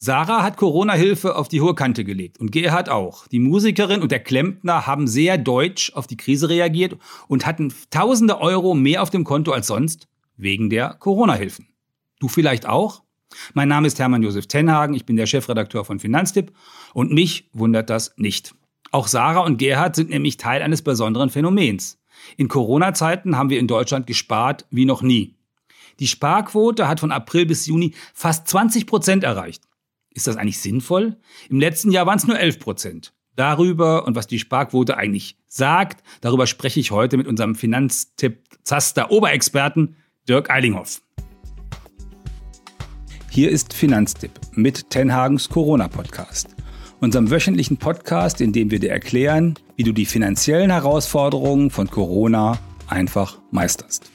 Sarah hat Corona-Hilfe auf die hohe Kante gelegt und Gerhard auch. Die Musikerin und der Klempner haben sehr deutsch auf die Krise reagiert und hatten tausende Euro mehr auf dem Konto als sonst wegen der Corona-Hilfen. Du vielleicht auch? Mein Name ist Hermann Josef Tenhagen, ich bin der Chefredakteur von Finanztipp und mich wundert das nicht. Auch Sarah und Gerhard sind nämlich Teil eines besonderen Phänomens. In Corona-Zeiten haben wir in Deutschland gespart wie noch nie. Die Sparquote hat von April bis Juni fast 20 Prozent erreicht. Ist das eigentlich sinnvoll? Im letzten Jahr waren es nur 11 Prozent. Darüber und was die Sparquote eigentlich sagt, darüber spreche ich heute mit unserem Finanztipp Zaster Oberexperten Dirk Eilinghoff. Hier ist Finanztipp mit Tenhagens Corona-Podcast. Unserem wöchentlichen Podcast, in dem wir dir erklären, wie du die finanziellen Herausforderungen von Corona einfach meisterst.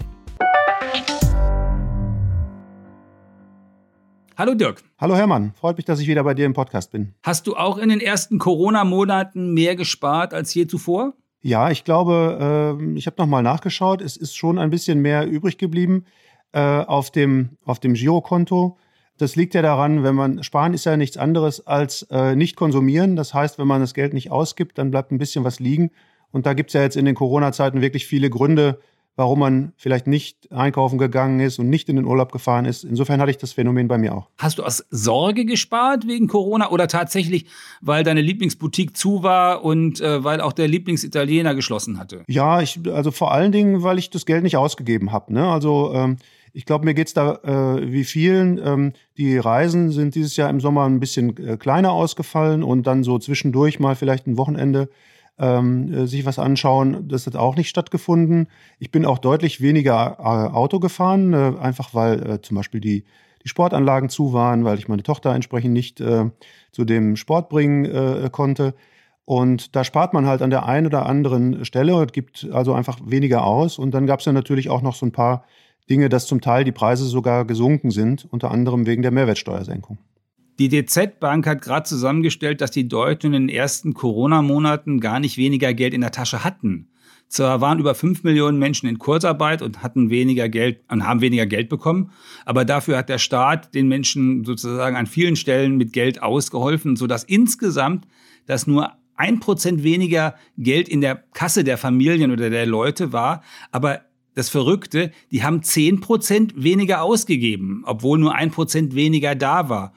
Hallo Dirk. Hallo Hermann, freut mich, dass ich wieder bei dir im Podcast bin. Hast du auch in den ersten Corona-Monaten mehr gespart als je zuvor? Ja, ich glaube, äh, ich habe nochmal nachgeschaut. Es ist schon ein bisschen mehr übrig geblieben äh, auf dem, auf dem Girokonto. Das liegt ja daran, wenn man sparen ist ja nichts anderes als äh, nicht konsumieren. Das heißt, wenn man das Geld nicht ausgibt, dann bleibt ein bisschen was liegen. Und da gibt es ja jetzt in den Corona-Zeiten wirklich viele Gründe, warum man vielleicht nicht einkaufen gegangen ist und nicht in den Urlaub gefahren ist. Insofern hatte ich das Phänomen bei mir auch. Hast du aus Sorge gespart wegen Corona oder tatsächlich, weil deine Lieblingsboutique zu war und äh, weil auch der Lieblingsitaliener geschlossen hatte? Ja, ich, also vor allen Dingen, weil ich das Geld nicht ausgegeben habe. Ne? Also ähm, ich glaube, mir geht's da äh, wie vielen. Ähm, die Reisen sind dieses Jahr im Sommer ein bisschen äh, kleiner ausgefallen und dann so zwischendurch mal vielleicht ein Wochenende ähm, äh, sich was anschauen. Das hat auch nicht stattgefunden. Ich bin auch deutlich weniger äh, Auto gefahren, äh, einfach weil äh, zum Beispiel die, die Sportanlagen zu waren, weil ich meine Tochter entsprechend nicht äh, zu dem Sport bringen äh, konnte. Und da spart man halt an der einen oder anderen Stelle und gibt also einfach weniger aus. Und dann gab es ja natürlich auch noch so ein paar Dinge, dass zum Teil die Preise sogar gesunken sind, unter anderem wegen der Mehrwertsteuersenkung. Die DZ Bank hat gerade zusammengestellt, dass die Deutschen in den ersten Corona-Monaten gar nicht weniger Geld in der Tasche hatten. Zwar waren über fünf Millionen Menschen in Kurzarbeit und hatten weniger Geld und haben weniger Geld bekommen, aber dafür hat der Staat den Menschen sozusagen an vielen Stellen mit Geld ausgeholfen, sodass insgesamt das nur ein Prozent weniger Geld in der Kasse der Familien oder der Leute war, aber das Verrückte, die haben zehn Prozent weniger ausgegeben, obwohl nur ein Prozent weniger da war.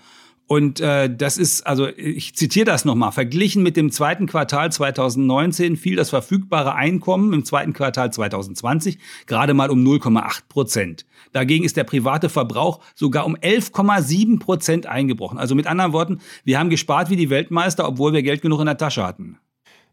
Und äh, das ist, also ich zitiere das nochmal, verglichen mit dem zweiten Quartal 2019 fiel das verfügbare Einkommen im zweiten Quartal 2020 gerade mal um 0,8 Prozent. Dagegen ist der private Verbrauch sogar um 11,7 Prozent eingebrochen. Also mit anderen Worten, wir haben gespart wie die Weltmeister, obwohl wir Geld genug in der Tasche hatten.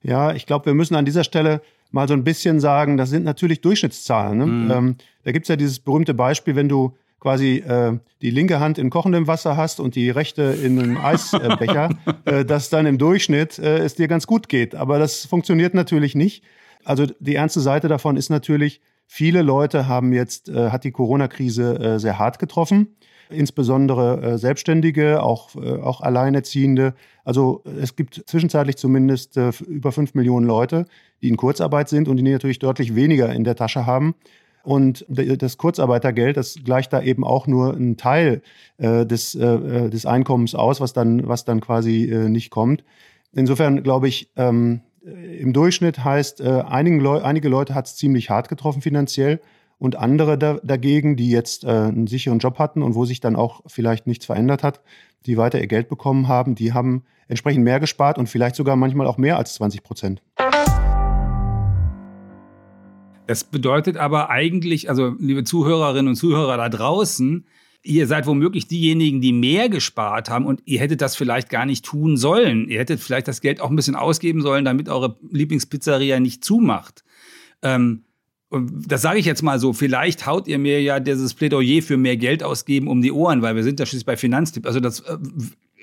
Ja, ich glaube, wir müssen an dieser Stelle mal so ein bisschen sagen, das sind natürlich Durchschnittszahlen. Ne? Mhm. Ähm, da gibt's ja dieses berühmte Beispiel, wenn du quasi äh, die linke Hand in kochendem Wasser hast und die rechte in einem Eisbecher, äh, dass dann im Durchschnitt äh, es dir ganz gut geht. Aber das funktioniert natürlich nicht. Also die ernste Seite davon ist natürlich, viele Leute haben jetzt, äh, hat die Corona-Krise äh, sehr hart getroffen. Insbesondere äh, Selbstständige, auch, äh, auch Alleinerziehende. Also es gibt zwischenzeitlich zumindest äh, über fünf Millionen Leute, die in Kurzarbeit sind und die natürlich deutlich weniger in der Tasche haben. Und das Kurzarbeitergeld, das gleicht da eben auch nur einen Teil äh, des, äh, äh, des Einkommens aus, was dann, was dann quasi äh, nicht kommt. Insofern glaube ich, ähm, im Durchschnitt heißt, äh, Leu einige Leute hat es ziemlich hart getroffen finanziell und andere da, dagegen, die jetzt äh, einen sicheren Job hatten und wo sich dann auch vielleicht nichts verändert hat, die weiter ihr Geld bekommen haben, die haben entsprechend mehr gespart und vielleicht sogar manchmal auch mehr als 20 Prozent. Das bedeutet aber eigentlich, also liebe Zuhörerinnen und Zuhörer da draußen, ihr seid womöglich diejenigen, die mehr gespart haben und ihr hättet das vielleicht gar nicht tun sollen. Ihr hättet vielleicht das Geld auch ein bisschen ausgeben sollen, damit eure Lieblingspizzeria nicht zumacht. Ähm, das sage ich jetzt mal so, vielleicht haut ihr mir ja dieses Plädoyer für mehr Geld ausgeben um die Ohren, weil wir sind ja schließlich bei Finanztipp. Also das äh,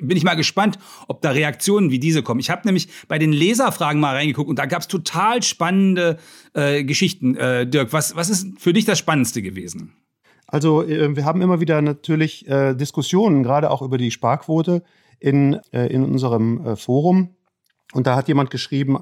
bin ich mal gespannt, ob da Reaktionen wie diese kommen. Ich habe nämlich bei den Leserfragen mal reingeguckt und da gab es total spannende äh, Geschichten. Äh, Dirk, was, was ist für dich das Spannendste gewesen? Also äh, wir haben immer wieder natürlich äh, Diskussionen, gerade auch über die Sparquote in, äh, in unserem äh, Forum. Und da hat jemand geschrieben,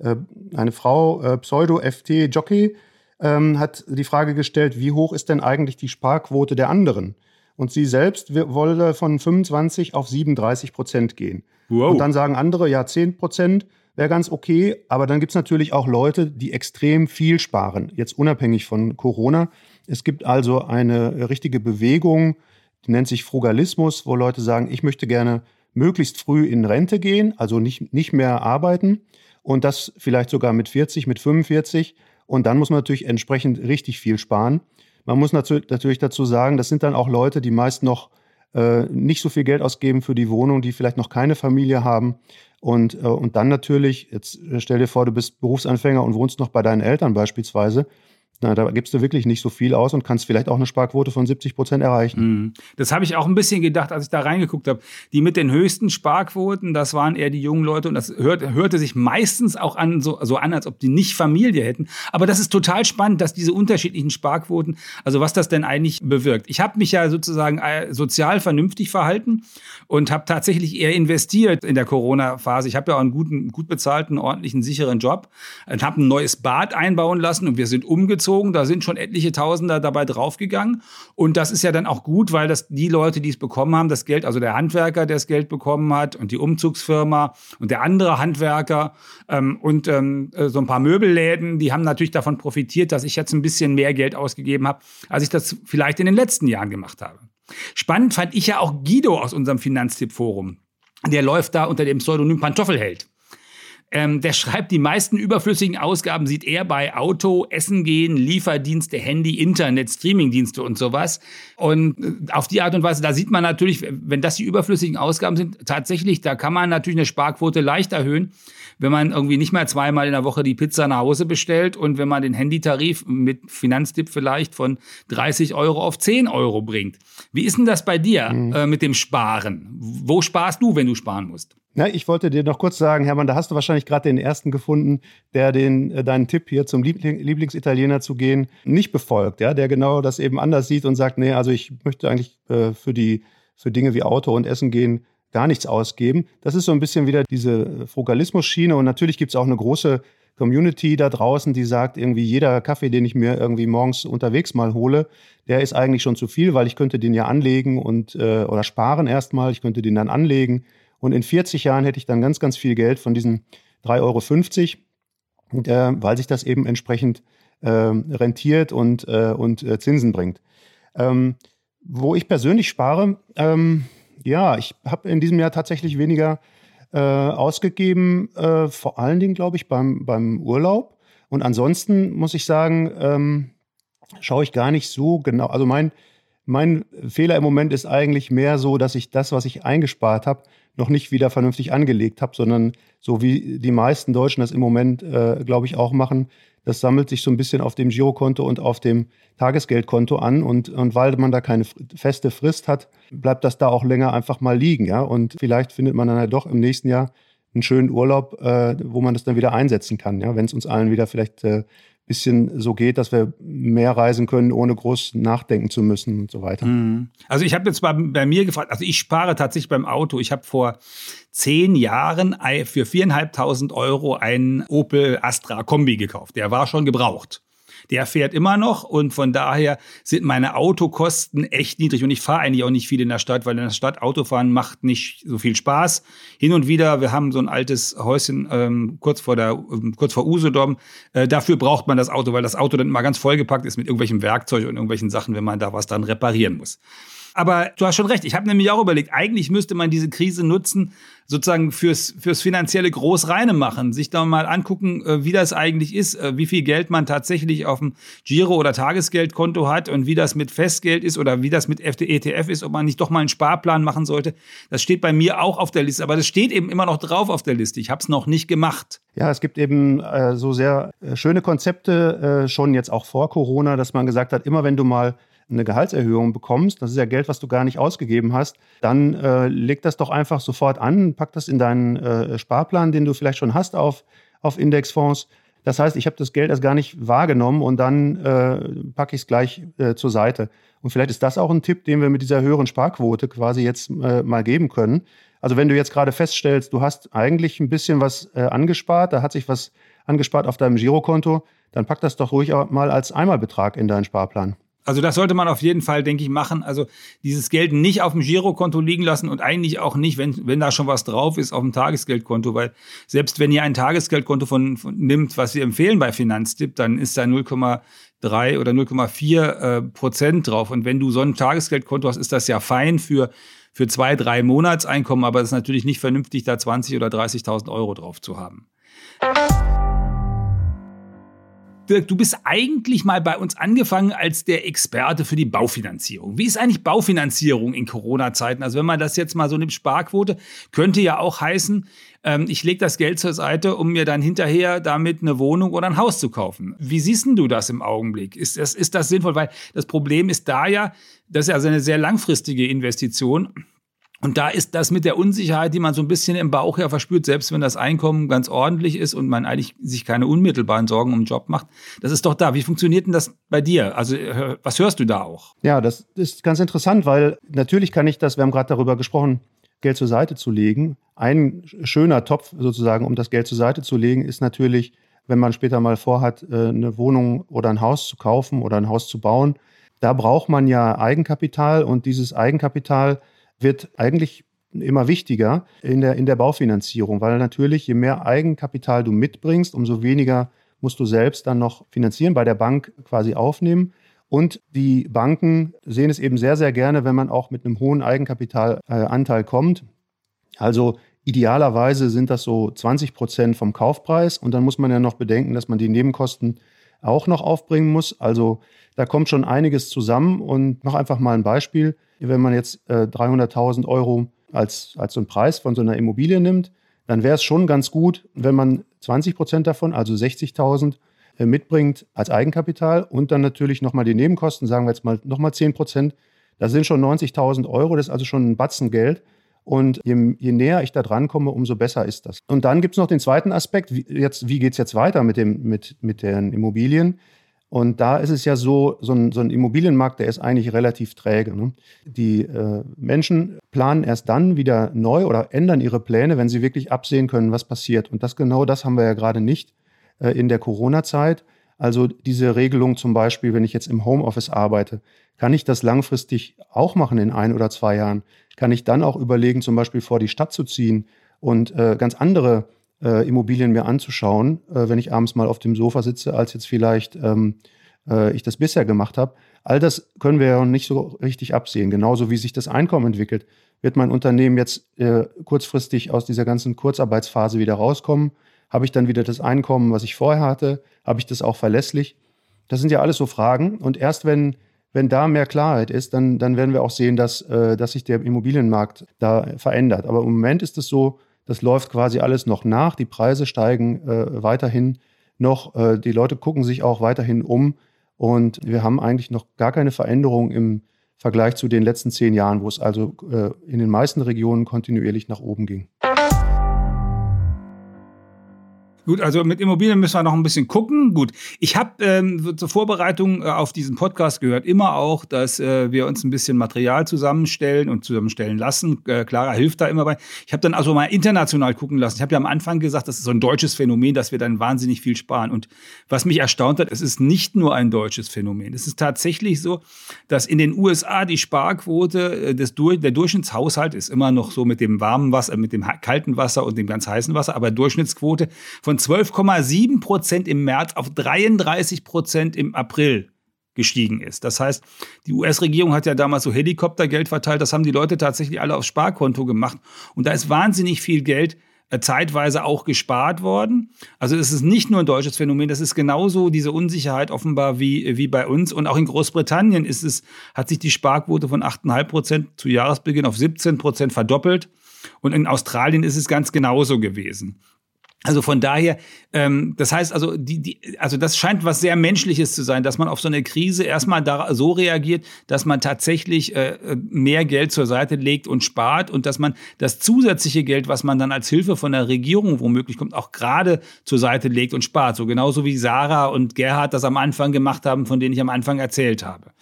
eine Frau, Pseudo-FT-Jockey, ähm, hat die Frage gestellt, wie hoch ist denn eigentlich die Sparquote der anderen? Und sie selbst wolle von 25 auf 37 Prozent gehen. Wow. Und dann sagen andere, ja, 10 Prozent wäre ganz okay. Aber dann gibt es natürlich auch Leute, die extrem viel sparen, jetzt unabhängig von Corona. Es gibt also eine richtige Bewegung, die nennt sich Frugalismus, wo Leute sagen, ich möchte gerne möglichst früh in Rente gehen, also nicht, nicht mehr arbeiten und das vielleicht sogar mit 40, mit 45. Und dann muss man natürlich entsprechend richtig viel sparen. Man muss natürlich dazu sagen, das sind dann auch Leute, die meist noch äh, nicht so viel Geld ausgeben für die Wohnung, die vielleicht noch keine Familie haben. Und, äh, und dann natürlich, jetzt stell dir vor, du bist Berufsanfänger und wohnst noch bei deinen Eltern beispielsweise. Na, da gibst du wirklich nicht so viel aus und kannst vielleicht auch eine Sparquote von 70 Prozent erreichen. Mhm. Das habe ich auch ein bisschen gedacht, als ich da reingeguckt habe. Die mit den höchsten Sparquoten, das waren eher die jungen Leute und das hört, hörte sich meistens auch an, so, so an, als ob die nicht Familie hätten. Aber das ist total spannend, dass diese unterschiedlichen Sparquoten, also was das denn eigentlich bewirkt. Ich habe mich ja sozusagen äh, sozial vernünftig verhalten und habe tatsächlich eher investiert in der Corona-Phase. Ich habe ja auch einen guten, gut bezahlten, ordentlichen, sicheren Job und habe ein neues Bad einbauen lassen und wir sind umgezogen gezogen. Da sind schon etliche Tausender dabei draufgegangen. Und das ist ja dann auch gut, weil das die Leute, die es bekommen haben, das Geld, also der Handwerker, der das Geld bekommen hat und die Umzugsfirma und der andere Handwerker ähm, und ähm, äh, so ein paar Möbelläden, die haben natürlich davon profitiert, dass ich jetzt ein bisschen mehr Geld ausgegeben habe, als ich das vielleicht in den letzten Jahren gemacht habe. Spannend fand ich ja auch Guido aus unserem Finanztipp-Forum. Der läuft da unter dem Pseudonym Pantoffelheld. Ähm, der schreibt, die meisten überflüssigen Ausgaben sieht er bei Auto, Essen gehen, Lieferdienste, Handy, Internet, Streamingdienste und sowas. Und äh, auf die Art und Weise, da sieht man natürlich, wenn das die überflüssigen Ausgaben sind, tatsächlich, da kann man natürlich eine Sparquote leicht erhöhen, wenn man irgendwie nicht mehr zweimal in der Woche die Pizza nach Hause bestellt und wenn man den Handytarif mit Finanztipp vielleicht von 30 Euro auf 10 Euro bringt. Wie ist denn das bei dir mhm. äh, mit dem Sparen? Wo sparst du, wenn du sparen musst? Ja, ich wollte dir noch kurz sagen, Hermann, da hast du wahrscheinlich gerade den ersten gefunden, der den, äh, deinen Tipp hier zum Liebling, Lieblingsitaliener zu gehen nicht befolgt, ja, der genau das eben anders sieht und sagt, nee, also ich möchte eigentlich äh, für die für Dinge wie Auto und Essen gehen gar nichts ausgeben. Das ist so ein bisschen wieder diese Frugalismus-Schiene und natürlich gibt es auch eine große Community da draußen, die sagt, irgendwie jeder Kaffee, den ich mir irgendwie morgens unterwegs mal hole, der ist eigentlich schon zu viel, weil ich könnte den ja anlegen und äh, oder sparen erstmal, ich könnte den dann anlegen und in 40 Jahren hätte ich dann ganz, ganz viel Geld von diesen 3,50 Euro, äh, weil sich das eben entsprechend äh, rentiert und, äh, und äh, Zinsen bringt. Ähm, wo ich persönlich spare, ähm, ja, ich habe in diesem Jahr tatsächlich weniger äh, ausgegeben, äh, vor allen Dingen, glaube ich, beim, beim Urlaub. Und ansonsten muss ich sagen, ähm, schaue ich gar nicht so genau. Also mein, mein Fehler im Moment ist eigentlich mehr so, dass ich das, was ich eingespart habe, noch nicht wieder vernünftig angelegt habe, sondern so wie die meisten Deutschen das im Moment, äh, glaube ich, auch machen, das sammelt sich so ein bisschen auf dem Girokonto und auf dem Tagesgeldkonto an. Und, und weil man da keine feste Frist hat, bleibt das da auch länger einfach mal liegen. Ja? Und vielleicht findet man dann halt doch im nächsten Jahr einen schönen Urlaub, äh, wo man das dann wieder einsetzen kann, ja? wenn es uns allen wieder vielleicht äh, bisschen so geht, dass wir mehr reisen können, ohne groß nachdenken zu müssen und so weiter. Mhm. Also ich habe jetzt bei, bei mir gefragt, also ich spare tatsächlich beim Auto. Ich habe vor zehn Jahren für viereinhalbtausend Euro einen Opel Astra Kombi gekauft. Der war schon gebraucht der fährt immer noch und von daher sind meine Autokosten echt niedrig und ich fahre eigentlich auch nicht viel in der Stadt, weil in der Stadt Autofahren macht nicht so viel Spaß. Hin und wieder, wir haben so ein altes Häuschen ähm, kurz vor der ähm, kurz vor Usedom, äh, dafür braucht man das Auto, weil das Auto dann immer ganz vollgepackt ist mit irgendwelchem Werkzeug und irgendwelchen Sachen, wenn man da was dann reparieren muss. Aber du hast schon recht. Ich habe nämlich auch überlegt, eigentlich müsste man diese Krise nutzen, sozusagen fürs, fürs finanzielle Großreine machen, sich da mal angucken, äh, wie das eigentlich ist, äh, wie viel Geld man tatsächlich auf dem Giro- oder Tagesgeldkonto hat und wie das mit Festgeld ist oder wie das mit ETF ist, ob man nicht doch mal einen Sparplan machen sollte. Das steht bei mir auch auf der Liste, aber das steht eben immer noch drauf auf der Liste. Ich habe es noch nicht gemacht. Ja, es gibt eben äh, so sehr äh, schöne Konzepte äh, schon jetzt auch vor Corona, dass man gesagt hat, immer wenn du mal eine Gehaltserhöhung bekommst, das ist ja Geld, was du gar nicht ausgegeben hast, dann äh, leg das doch einfach sofort an, pack das in deinen äh, Sparplan, den du vielleicht schon hast auf, auf Indexfonds. Das heißt, ich habe das Geld erst gar nicht wahrgenommen und dann äh, packe ich es gleich äh, zur Seite. Und vielleicht ist das auch ein Tipp, den wir mit dieser höheren Sparquote quasi jetzt äh, mal geben können. Also wenn du jetzt gerade feststellst, du hast eigentlich ein bisschen was äh, angespart, da hat sich was angespart auf deinem Girokonto, dann pack das doch ruhig mal als Einmalbetrag in deinen Sparplan. Also das sollte man auf jeden Fall, denke ich, machen. Also dieses Geld nicht auf dem Girokonto liegen lassen und eigentlich auch nicht, wenn, wenn da schon was drauf ist, auf dem Tagesgeldkonto, weil selbst wenn ihr ein Tagesgeldkonto von, von nimmt, was wir empfehlen bei Finanztipp, dann ist da 0,3 oder 0,4 äh, Prozent drauf. Und wenn du so ein Tagesgeldkonto hast, ist das ja fein für für zwei, drei Monatseinkommen, aber es ist natürlich nicht vernünftig, da 20 oder 30.000 Euro drauf zu haben. Dirk, du bist eigentlich mal bei uns angefangen als der Experte für die Baufinanzierung. Wie ist eigentlich Baufinanzierung in Corona-Zeiten? Also wenn man das jetzt mal so nimmt, Sparquote, könnte ja auch heißen, ähm, ich lege das Geld zur Seite, um mir dann hinterher damit eine Wohnung oder ein Haus zu kaufen. Wie siehst du das im Augenblick? Ist das, ist das sinnvoll? Weil das Problem ist da ja, das ist ja also eine sehr langfristige Investition. Und da ist das mit der Unsicherheit, die man so ein bisschen im Bauch ja verspürt, selbst wenn das Einkommen ganz ordentlich ist und man eigentlich sich keine unmittelbaren Sorgen um den Job macht, das ist doch da. Wie funktioniert denn das bei dir? Also was hörst du da auch? Ja, das ist ganz interessant, weil natürlich kann ich das, wir haben gerade darüber gesprochen, Geld zur Seite zu legen. Ein schöner Topf sozusagen, um das Geld zur Seite zu legen, ist natürlich, wenn man später mal vorhat, äh, eine Wohnung oder ein Haus zu kaufen oder ein Haus zu bauen. Da braucht man ja Eigenkapital und dieses Eigenkapital wird eigentlich immer wichtiger in der, in der Baufinanzierung, weil natürlich je mehr Eigenkapital du mitbringst, umso weniger musst du selbst dann noch finanzieren, bei der Bank quasi aufnehmen. Und die Banken sehen es eben sehr, sehr gerne, wenn man auch mit einem hohen Eigenkapitalanteil kommt. Also idealerweise sind das so 20 Prozent vom Kaufpreis. Und dann muss man ja noch bedenken, dass man die Nebenkosten auch noch aufbringen muss. Also da kommt schon einiges zusammen. Und noch einfach mal ein Beispiel. Wenn man jetzt äh, 300.000 Euro als, als so einen Preis von so einer Immobilie nimmt, dann wäre es schon ganz gut, wenn man 20 Prozent davon, also 60.000, äh, mitbringt als Eigenkapital und dann natürlich nochmal die Nebenkosten, sagen wir jetzt mal nochmal 10 Prozent. Das sind schon 90.000 Euro, das ist also schon ein Batzen Geld. Und je, je, näher ich da dran komme, umso besser ist das. Und dann gibt es noch den zweiten Aspekt, wie, wie geht es jetzt weiter mit, dem, mit, mit den Immobilien? Und da ist es ja so, so ein, so ein Immobilienmarkt, der ist eigentlich relativ träge. Ne? Die äh, Menschen planen erst dann wieder neu oder ändern ihre Pläne, wenn sie wirklich absehen können, was passiert. Und das genau das haben wir ja gerade nicht äh, in der Corona-Zeit. Also diese Regelung zum Beispiel, wenn ich jetzt im Homeoffice arbeite, kann ich das langfristig auch machen in ein oder zwei Jahren? Kann ich dann auch überlegen, zum Beispiel vor die Stadt zu ziehen und äh, ganz andere äh, Immobilien mir anzuschauen, äh, wenn ich abends mal auf dem Sofa sitze, als jetzt vielleicht ähm, äh, ich das bisher gemacht habe. All das können wir ja nicht so richtig absehen. Genauso wie sich das Einkommen entwickelt. Wird mein Unternehmen jetzt äh, kurzfristig aus dieser ganzen Kurzarbeitsphase wieder rauskommen? Habe ich dann wieder das Einkommen, was ich vorher hatte? Habe ich das auch verlässlich? Das sind ja alles so Fragen. Und erst wenn, wenn da mehr Klarheit ist, dann, dann werden wir auch sehen, dass, äh, dass sich der Immobilienmarkt da verändert. Aber im Moment ist es so, das läuft quasi alles noch nach. Die Preise steigen äh, weiterhin noch. Äh, die Leute gucken sich auch weiterhin um. Und wir haben eigentlich noch gar keine Veränderung im Vergleich zu den letzten zehn Jahren, wo es also äh, in den meisten Regionen kontinuierlich nach oben ging. Gut, also mit Immobilien müssen wir noch ein bisschen gucken. Gut, ich habe ähm, zur Vorbereitung äh, auf diesen Podcast gehört immer auch, dass äh, wir uns ein bisschen Material zusammenstellen und zusammenstellen lassen. Äh, Clara hilft da immer bei. Ich habe dann also mal international gucken lassen. Ich habe ja am Anfang gesagt, das ist so ein deutsches Phänomen, dass wir dann wahnsinnig viel sparen. Und was mich erstaunt hat, es ist nicht nur ein deutsches Phänomen. Es ist tatsächlich so, dass in den USA die Sparquote äh, des der Durchschnittshaushalt ist immer noch so mit dem warmen Wasser, mit dem kalten Wasser und dem ganz heißen Wasser, aber Durchschnittsquote von von 12,7 Prozent im März auf 33 Prozent im April gestiegen ist. Das heißt, die US-Regierung hat ja damals so Helikoptergeld verteilt, das haben die Leute tatsächlich alle aufs Sparkonto gemacht. Und da ist wahnsinnig viel Geld äh, zeitweise auch gespart worden. Also es ist nicht nur ein deutsches Phänomen, das ist genauso diese Unsicherheit offenbar wie, wie bei uns. Und auch in Großbritannien ist es, hat sich die Sparquote von 8,5 Prozent zu Jahresbeginn auf 17 Prozent verdoppelt. Und in Australien ist es ganz genauso gewesen. Also von daher, ähm, das heißt also, die, die, also das scheint was sehr Menschliches zu sein, dass man auf so eine Krise erstmal da so reagiert, dass man tatsächlich äh, mehr Geld zur Seite legt und spart und dass man das zusätzliche Geld, was man dann als Hilfe von der Regierung womöglich kommt, auch gerade zur Seite legt und spart. So genauso wie Sarah und Gerhard das am Anfang gemacht haben, von denen ich am Anfang erzählt habe.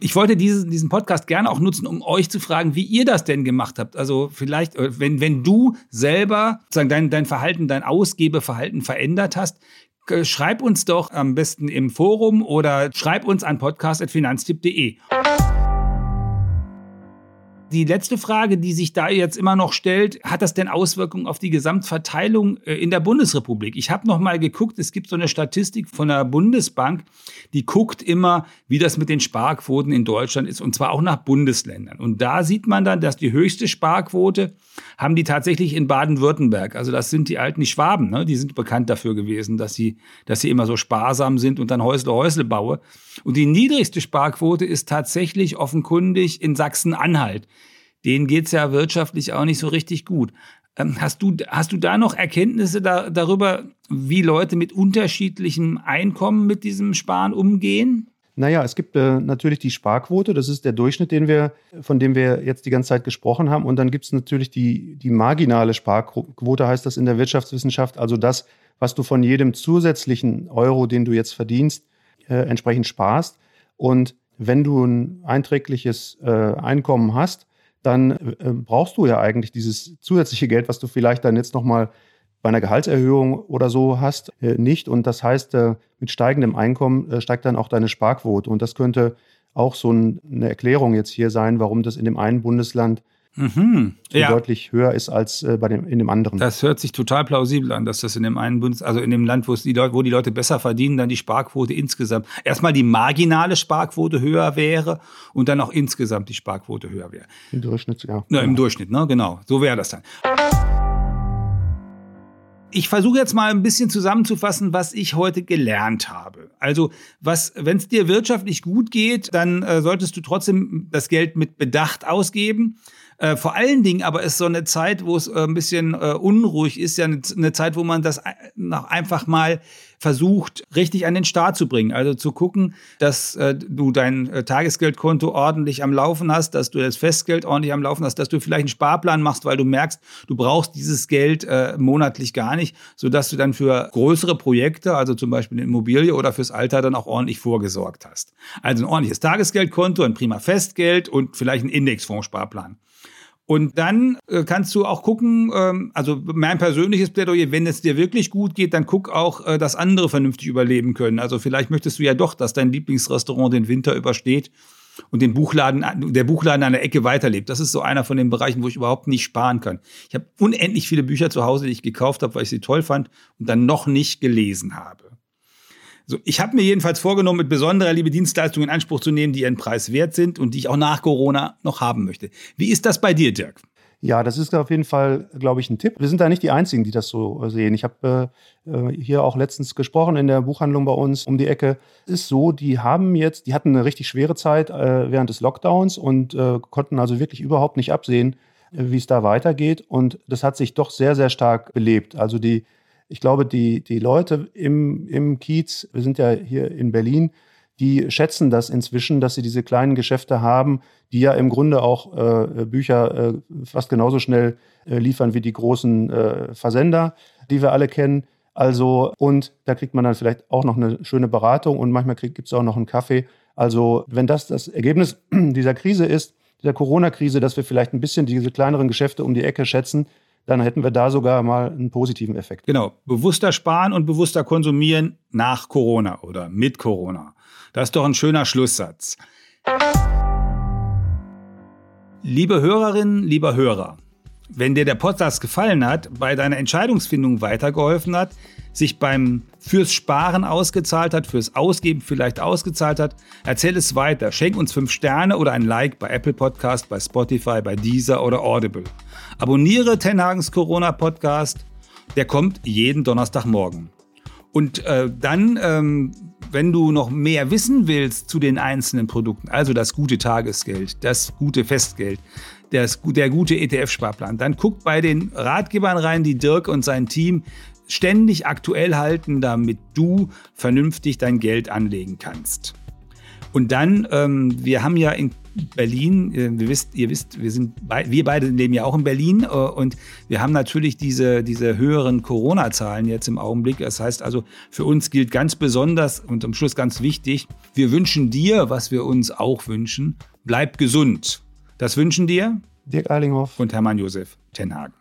Ich wollte diesen, diesen Podcast gerne auch nutzen, um euch zu fragen, wie ihr das denn gemacht habt. Also vielleicht, äh, wenn, wenn du selber sozusagen dein, dein Verhalten, dein Ausgebeverhalten verändert hast, schreib uns doch am besten im Forum oder schreib uns an podcast.finanztipp.de. Die letzte Frage, die sich da jetzt immer noch stellt, hat das denn Auswirkungen auf die Gesamtverteilung äh, in der Bundesrepublik? Ich habe noch mal geguckt, es gibt so eine Statistik von der Bundesbank, die guckt immer, wie das mit den Sparquoten in Deutschland ist und zwar auch nach Bundesländern. Und da sieht man dann, dass die höchste Sparquote haben die tatsächlich in Baden-Württemberg. Also das sind die alten Schwaben, ne? die sind bekannt dafür gewesen, dass sie, dass sie immer so sparsam sind und dann Häusle Häusle baue. Und die niedrigste Sparquote ist tatsächlich offenkundig in Sachsen-Anhalt denen geht es ja wirtschaftlich auch nicht so richtig gut. Ähm, hast du, hast du da noch Erkenntnisse da, darüber, wie Leute mit unterschiedlichem Einkommen mit diesem Sparen umgehen? Naja, es gibt äh, natürlich die Sparquote, das ist der Durchschnitt, den wir, von dem wir jetzt die ganze Zeit gesprochen haben. Und dann gibt es natürlich die, die marginale Sparquote, heißt das in der Wirtschaftswissenschaft, also das, was du von jedem zusätzlichen Euro, den du jetzt verdienst, äh, entsprechend sparst. Und wenn du ein einträgliches äh, Einkommen hast, dann äh, brauchst du ja eigentlich dieses zusätzliche Geld, was du vielleicht dann jetzt nochmal bei einer Gehaltserhöhung oder so hast, äh, nicht. Und das heißt, äh, mit steigendem Einkommen äh, steigt dann auch deine Sparquote. Und das könnte auch so ein, eine Erklärung jetzt hier sein, warum das in dem einen Bundesland mhm. ja. deutlich höher ist als äh, bei dem, in dem anderen. Das hört sich total plausibel an, dass das in dem einen Bundes, also in dem Land, wo, die Leute, wo die Leute besser verdienen, dann die Sparquote insgesamt erstmal die marginale Sparquote höher wäre und dann auch insgesamt die Sparquote höher wäre. Im Durchschnitt, ja. ja Im Durchschnitt, ne? Genau. So wäre das dann. Ich versuche jetzt mal ein bisschen zusammenzufassen, was ich heute gelernt habe. Also, was, wenn es dir wirtschaftlich gut geht, dann äh, solltest du trotzdem das Geld mit Bedacht ausgeben. Äh, vor allen Dingen aber ist so eine Zeit, wo es äh, ein bisschen äh, unruhig ist, ja eine, Zeit, wo man das noch einfach mal versucht, richtig an den Start zu bringen. Also zu gucken, dass äh, du dein äh, Tagesgeldkonto ordentlich am Laufen hast, dass du das Festgeld ordentlich am Laufen hast, dass du vielleicht einen Sparplan machst, weil du merkst, du brauchst dieses Geld äh, monatlich gar nicht, sodass du dann für größere Projekte, also zum Beispiel eine Immobilie oder fürs Alter, dann auch ordentlich vorgesorgt hast. Also ein ordentliches Tagesgeldkonto, ein prima Festgeld und vielleicht ein Indexfondssparplan. Und dann äh, kannst du auch gucken, ähm, also mein persönliches Plädoyer, wenn es dir wirklich gut geht, dann guck auch, äh, dass andere vernünftig überleben können. Also vielleicht möchtest du ja doch, dass dein Lieblingsrestaurant den Winter übersteht und den Buchladen, der Buchladen an der Ecke weiterlebt. Das ist so einer von den Bereichen, wo ich überhaupt nicht sparen kann. Ich habe unendlich viele Bücher zu Hause, die ich gekauft habe, weil ich sie toll fand und dann noch nicht gelesen habe. So, ich habe mir jedenfalls vorgenommen, mit besonderer Liebe Dienstleistungen in Anspruch zu nehmen, die ihren Preis wert sind und die ich auch nach Corona noch haben möchte. Wie ist das bei dir, Dirk? Ja, das ist auf jeden Fall, glaube ich, ein Tipp. Wir sind da nicht die Einzigen, die das so sehen. Ich habe äh, hier auch letztens gesprochen in der Buchhandlung bei uns um die Ecke. Ist so, die haben jetzt, die hatten eine richtig schwere Zeit äh, während des Lockdowns und äh, konnten also wirklich überhaupt nicht absehen, äh, wie es da weitergeht. Und das hat sich doch sehr, sehr stark belebt. Also die ich glaube, die, die Leute im, im Kiez, wir sind ja hier in Berlin, die schätzen das inzwischen, dass sie diese kleinen Geschäfte haben, die ja im Grunde auch äh, Bücher äh, fast genauso schnell äh, liefern wie die großen äh, Versender, die wir alle kennen. Also, und da kriegt man dann vielleicht auch noch eine schöne Beratung und manchmal gibt es auch noch einen Kaffee. Also, wenn das das Ergebnis dieser Krise ist, dieser Corona-Krise, dass wir vielleicht ein bisschen diese kleineren Geschäfte um die Ecke schätzen, dann hätten wir da sogar mal einen positiven Effekt. Genau, bewusster sparen und bewusster konsumieren nach Corona oder mit Corona. Das ist doch ein schöner Schlusssatz. Liebe Hörerinnen, lieber Hörer, wenn dir der Podcast gefallen hat, bei deiner Entscheidungsfindung weitergeholfen hat, sich beim fürs Sparen ausgezahlt hat, fürs Ausgeben vielleicht ausgezahlt hat, erzähl es weiter. Schenk uns fünf Sterne oder ein Like bei Apple Podcast, bei Spotify, bei Deezer oder Audible. Abonniere Tenhagens Corona Podcast. Der kommt jeden Donnerstagmorgen. Und äh, dann, ähm, wenn du noch mehr wissen willst zu den einzelnen Produkten, also das gute Tagesgeld, das gute Festgeld, das, der gute ETF-Sparplan, dann guck bei den Ratgebern rein, die Dirk und sein Team ständig aktuell halten, damit du vernünftig dein Geld anlegen kannst. Und dann, ähm, wir haben ja in Berlin, äh, ihr wisst, ihr wisst, wir sind, wir beide leben ja auch in Berlin äh, und wir haben natürlich diese, diese höheren Corona-Zahlen jetzt im Augenblick. Das heißt also, für uns gilt ganz besonders und am Schluss ganz wichtig, wir wünschen dir, was wir uns auch wünschen, bleib gesund. Das wünschen dir Dirk Eilinghoff und Hermann Josef Tenhagen.